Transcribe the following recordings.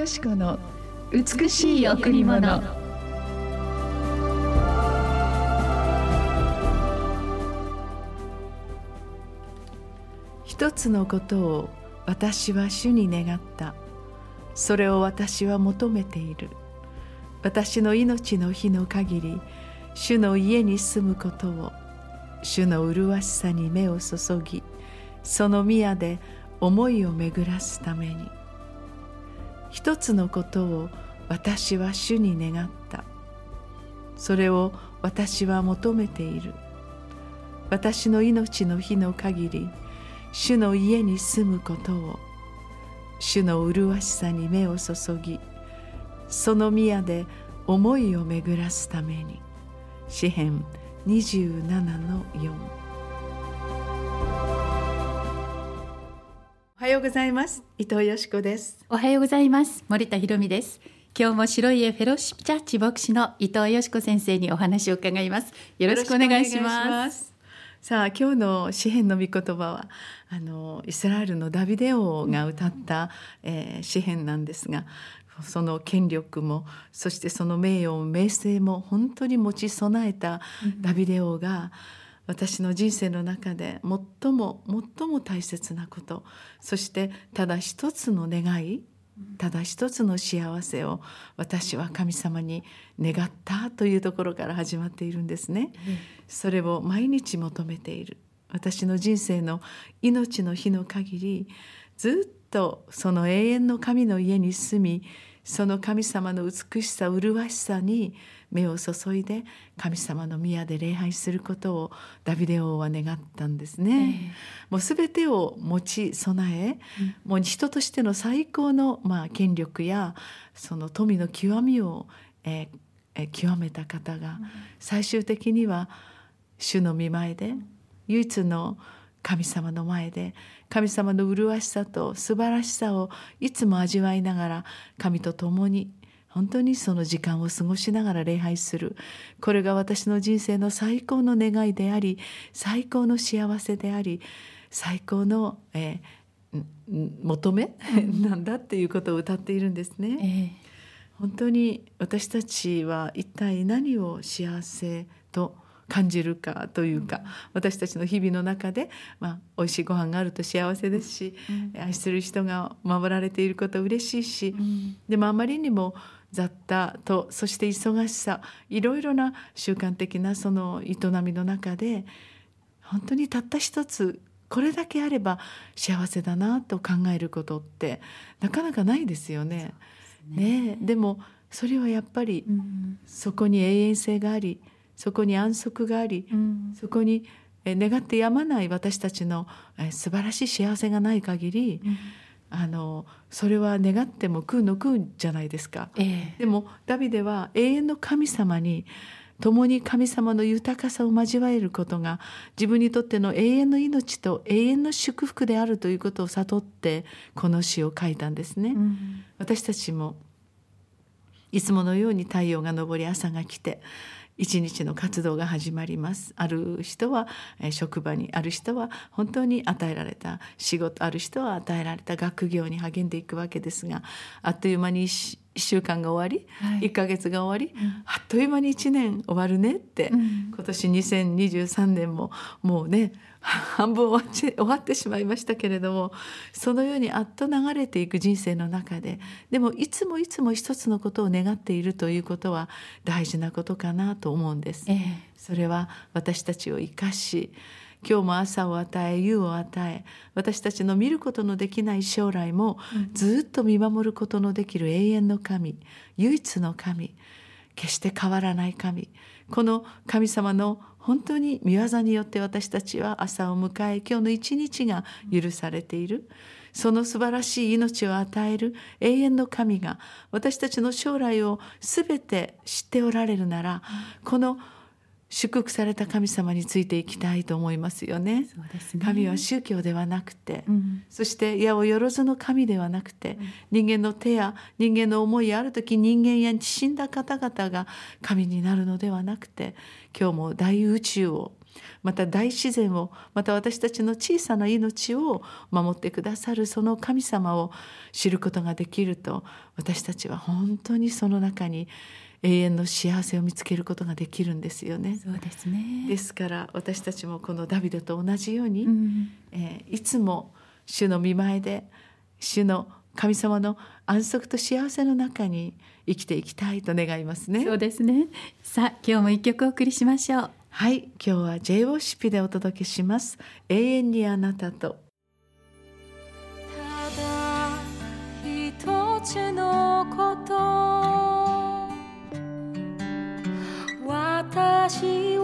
よしこの美しい贈り物。一つのことを私は主に願った。それを私は求めている。私の命の日の限り主の家に住むことを主の麗しさに目を注ぎその宮で思いを巡らすために。一つのことを私は主に願った。それを私は求めている。私の命の日の限り主の家に住むことを主の麗しさに目を注ぎその宮で思いを巡らすために。詩編27の4おはようございます。伊藤よしこです。おはようございます。森田博美です。今日も白い家フェロシップチャーチ牧師の伊藤よしこ先生にお話を伺います。よろしくお願いします。さあ今日の詩篇の御言葉はあのイスラエルのダビデ王が歌った、えー、詩篇なんですがその権力もそしてその名誉も名声も本当に持ち備えたダビデ王が、私の人生の中で最も最も大切なことそしてただ一つの願いただ一つの幸せを私は神様に願ったというところから始まっているんですね。それを毎日求めている私の人生の命の日の限りずっとその永遠の神の家に住みその神様の美しさ麗しさに目を注いで神様の宮で礼拝することをダビデ王は願ったんですね。えー、もう全てを持ち備え、うん、もう人としての最高の、まあ、権力やその富の極みを、えーえー、極めた方が、最終的には主の御前で唯一の神様の前で神様の麗しさと素晴らしさをいつも味わいながら神と共に本当にその時間を過ごしながら礼拝する。これが私の人生の最高の願いであり最高の幸せであり最高の、えー、求め？なんだっていうことを歌っているんですね。えー、本当に私たちは一体何を幸せと感じるかというか、私たちの日々の中で、まあ、美味しいご飯があると幸せですし、愛する人が守られていることは嬉しいし、でもあまりにも雑多とそして忙しさいろいろな習慣的なその営みの中で本当にたった一つこれだけあれば幸せだなと考えることってなかなかないですよね。ね。ねでもそれはやっぱりそこに永遠性がありそこに安息があり、うん、そこに願ってやまない私たちの素晴らしい幸せがない限り、うん、あのそれは願っても食うの食うんじゃないですか。えー、でもダビデは永遠の神様に共に神様の豊かさを交えることが自分にとっての永遠の命と永遠の祝福であるということを悟ってこの詩を書いたんですね。うん、私たちもいつものように太陽が昇り朝が来て一日の活動が始まります。ある人は職場にある人は本当に与えられた仕事ある人は与えられた学業に励んでいくわけですがあっという間に週間が終わり、はい、1ヶ月が終わり、うん、あっという間に1年終わるねって、うん、今年2023年ももうね 半分終わって終わってしまいましたけれどもそのようにあっと流れていく人生の中ででもいつもいつも一つのことを願っているということは大事なことかなと思うんです。ええ、それは私たちを生かし今日も朝を与え夕を与え私たちの見ることのできない将来もずっと見守ることのできる永遠の神唯一の神決して変わらない神この神様の本当に御業によって私たちは朝を迎え今日の一日が許されている。その素晴らしい命を与える永遠の神が私たちの将来を全て知っておられるならこの祝福された神様についていきたいと思いますよね。ね。神は宗教ではなくて、うん、そして八百万の神ではなくて、うん、人間の手や人間の思いやある時人間や死んだ方々が神になるのではなくて今日も大宇宙をまた大自然をまた私たちの小さな命を守ってくださるその神様を知ることができると私たちは本当にその中に永遠の幸せを見つけることができるんですよね。そうですねですから私たちもこのダビデと同じように、うんえーいつも主の見前で主の神様の安息と幸せの中に生きていきたいと願いますね。そうですねさあ今日も一曲お送りしましょうはい、今日は J オシピでお届けします。永遠にあなたと。ただ一つのこと私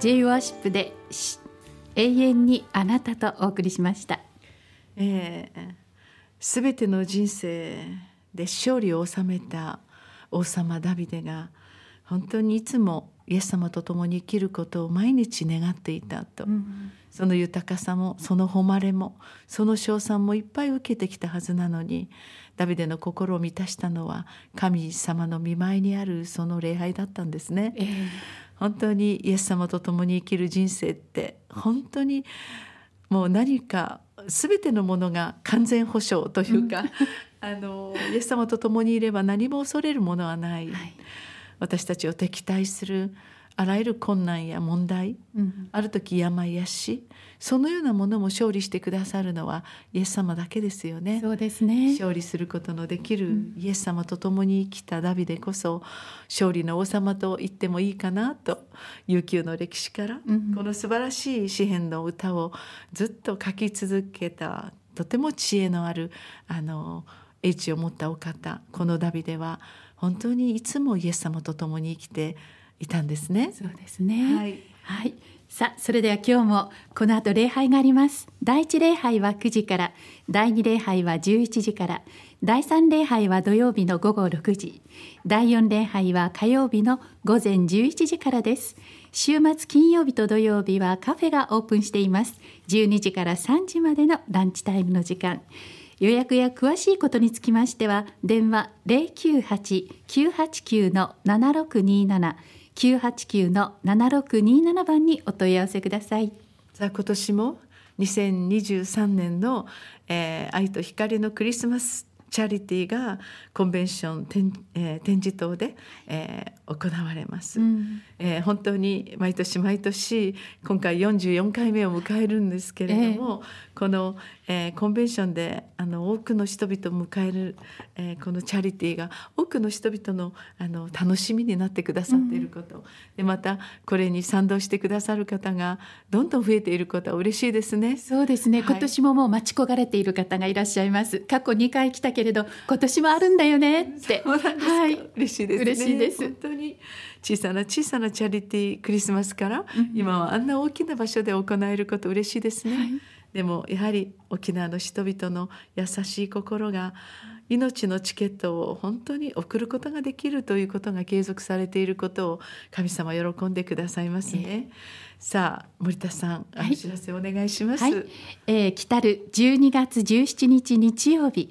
J ワーシップでし永遠にあなたとお送りしました。えすべての人生で勝利を収めた王様ダビデが本当にいつもイエス様と共に生きることを毎日願っていたと、その豊かさもその誉れもその称賛もいっぱい受けてきたはずなのにダビデの心を満たしたのは神様の見舞いにあるその礼拝だったんですね。ええ本当にイエス様と共に生きる人生って本当にもう何か全てのものが完全保障というか、あのイエス様と共にいれば何も恐れるものはない、はい。私たちを敵対するあらゆる困難や問題うん。ある時病や死そのようなものも勝利してくださるのはイエス様だけですよね。そうですね。勝利することのできるイエス様と共に生きたダビデこそ勝利の王様と言ってもいいかなと悠久の歴史からうん。この素晴らしい詩篇の歌をずっと書き続けたとても知恵のあるあの英知を持ったお方このダビデは本当にいつもイエス様と共に生きていたんですね。そうですね。はい。はい。さあ、それでは今日もこの後礼拝があります。第一礼拝は9時から、第二礼拝は11時から、第三礼拝は土曜日の午後6時、第四礼拝は火曜日の午前11時からです。週末金曜日と土曜日はカフェがオープンしています。12時から3時までのランチタイムの時間。予約や詳しいことにつきましては電話098-989-7627九八九の七六二七番にお問い合わせください。さあ今年も二千二十三年の、えー、愛と光のクリスマスチャリティーがコンベンション展,、えー展示棟で、えー行われます、うん。えー本当に毎年毎年今回44回目を迎えるんですけれども、この、えーコンベンションであの多くの人々を迎える、えーこのチャリティーが多くの人々のあの楽しみになってくださっていること、でまたこれに賛同してくださる方がどんどん増えていることは嬉しいですね。そうですね、はい。今年ももう待ち焦がれている方がいらっしゃいます。過去2回来たけれど、今年もあるんだよねって。はい。嬉しいですね。嬉しいです本当に小さな小さなチャリティークリスマスから、今はあんな大きな場所で行えること嬉しいですね。はいでもやはり沖縄の人々の優しい心が命のチケットを本当に送ることができるということが継続されていることを神様喜んでくださいますね。さあ森田さん、はいお知らせお願いします。はい、えー来たる12月17日日曜日、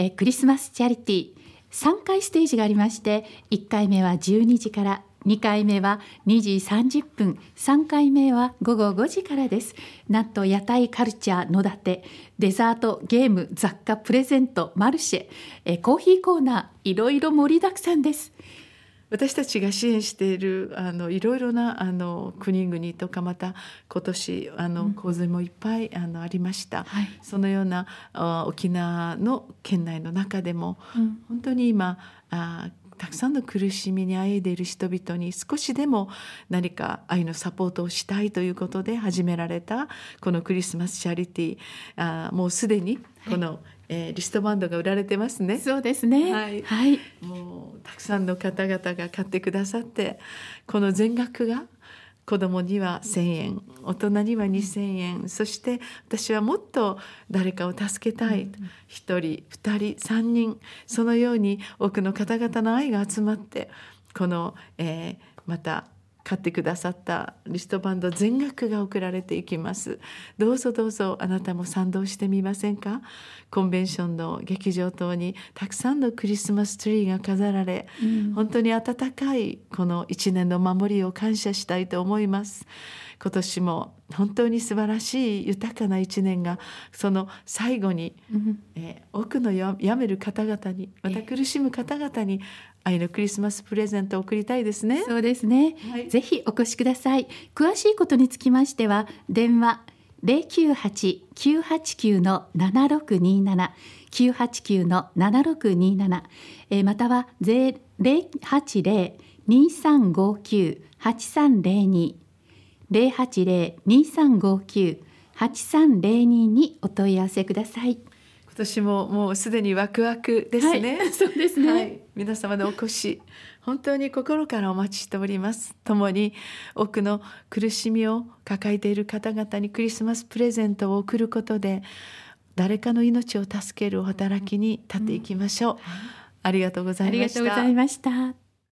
えクリスマスチャリティー。3回ステージがありまして1回目は12時から2回目は2時30分3回目は午後5時からです。なんと屋台カルチャー野立てデザートゲーム雑貨プレゼントマルシェ、えコーヒーコーナーいろいろ盛りだくさんです。私たちが支援しているあのいろいろなあの国々とかまた今年あの洪水もいっぱいあのありました、はい。そのようなあ沖縄の県内の中でも、うん。本当に今あたくさんの苦しみにあえいでいる人々に少しでも何か愛のサポートをしたいということで始められたこのクリスマスチャリティーあーもうすでにこの、えーリストバンドが売られてますね。そうですね。はいはい。もうたくさんの方々が買ってくださってこの全額が子供には1,000円大人には2,000円そして私はもっと誰かを助けたい、1人2人3人そのように多くの方々の愛が集まってこの、えーまた買ってくださったリストバンド全額が送られていきます。どうぞどうぞあなたも賛同してみませんか？コンベンションの劇場等にたくさんのクリスマスツリーが飾られ、本当に温かいこの一年の守りを感謝したいと思います。今年も本当に素晴らしい豊かな一年がその最後に、えー多くのややめる方々にまた苦しむ方々に愛のクリスマスプレゼントを送りたいですね。そうですね、はい。ぜひお越しください。詳しいことにつきましては電話098-989の7627 989の7627、えーまたは080-2359-8302 080-2359-8302にお問い合わせください。今年ももうすでにワクワクですね。はいそうですねはい、皆様のお越し、本当に心からお待ちしております。共に多くの苦しみを抱えている方々にクリスマスプレゼントを贈ることで、誰かの命を助けるお働きに立っていきましょう。ありがとうござありがいました。とうございました。